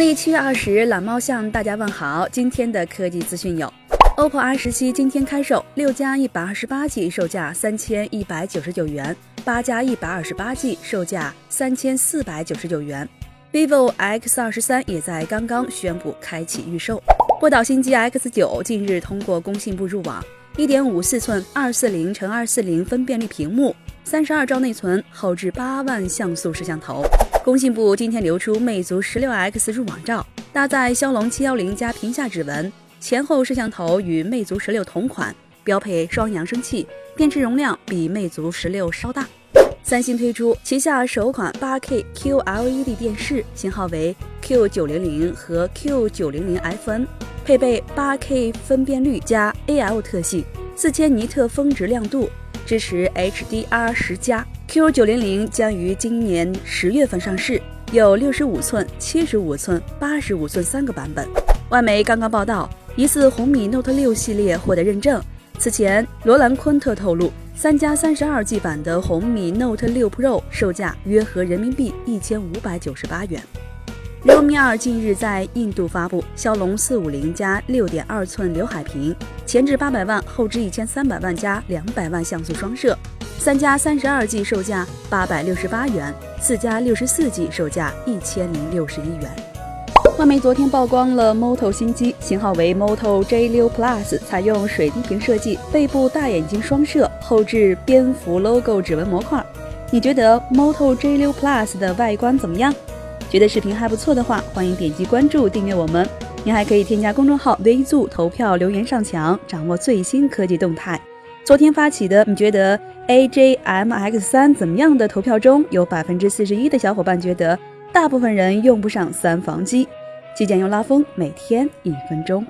历七月二十，懒猫向大家问好。今天的科技资讯有：OPPO R 十七今天开售，六加一百二十八 G 售价三千一百九十九元，八加一百二十八 G 售价三千四百九十九元。vivo X 二十三也在刚刚宣布开启预售。波导新机 X 九近日通过工信部入网，一点五四寸二四零乘二四零分辨率屏幕，三十二兆内存，后置八万像素摄像头。工信部今天流出魅族十六 X 入网照，搭载骁龙七幺零加屏下指纹，前后摄像头与魅族十六同款，标配双扬声器，电池容量比魅族十六稍大。三星推出旗下首款 8K QLED 电视，型号为 Q900 和 Q900FN，配备 8K 分辨率加 AL 特性，四千尼特峰值亮度，支持 HDR 十加。Q900 将于今年十月份上市，有六十五寸、七十五寸、八十五寸三个版本。外媒刚刚报道，疑似红米 Note 六系列获得认证。此前，罗兰昆特透露。三加三十二 G 版的红米 Note 六 Pro 售价约合人民币一千五百九十八元。Realme 二近日在印度发布骁龙四五零加六点二寸刘海屏，前置八百万，后置一千三百万加两百万像素双摄。三加三十二 G 售价八百六十八元，四加六十四 G 售价一千零六十一元。外媒昨天曝光了 Moto 新机，型号为 Moto J6 Plus，采用水滴屏设计，背部大眼睛双摄，后置蝙蝠 logo 指纹模块。你觉得 Moto J6 Plus 的外观怎么样？觉得视频还不错的话，欢迎点击关注订阅我们。您还可以添加公众号微注投票留言上墙，掌握最新科技动态。昨天发起的，你觉得 AJMX 三怎么样的投票中，有百分之四十一的小伙伴觉得大部分人用不上三防机。极简又拉风，每天一分钟。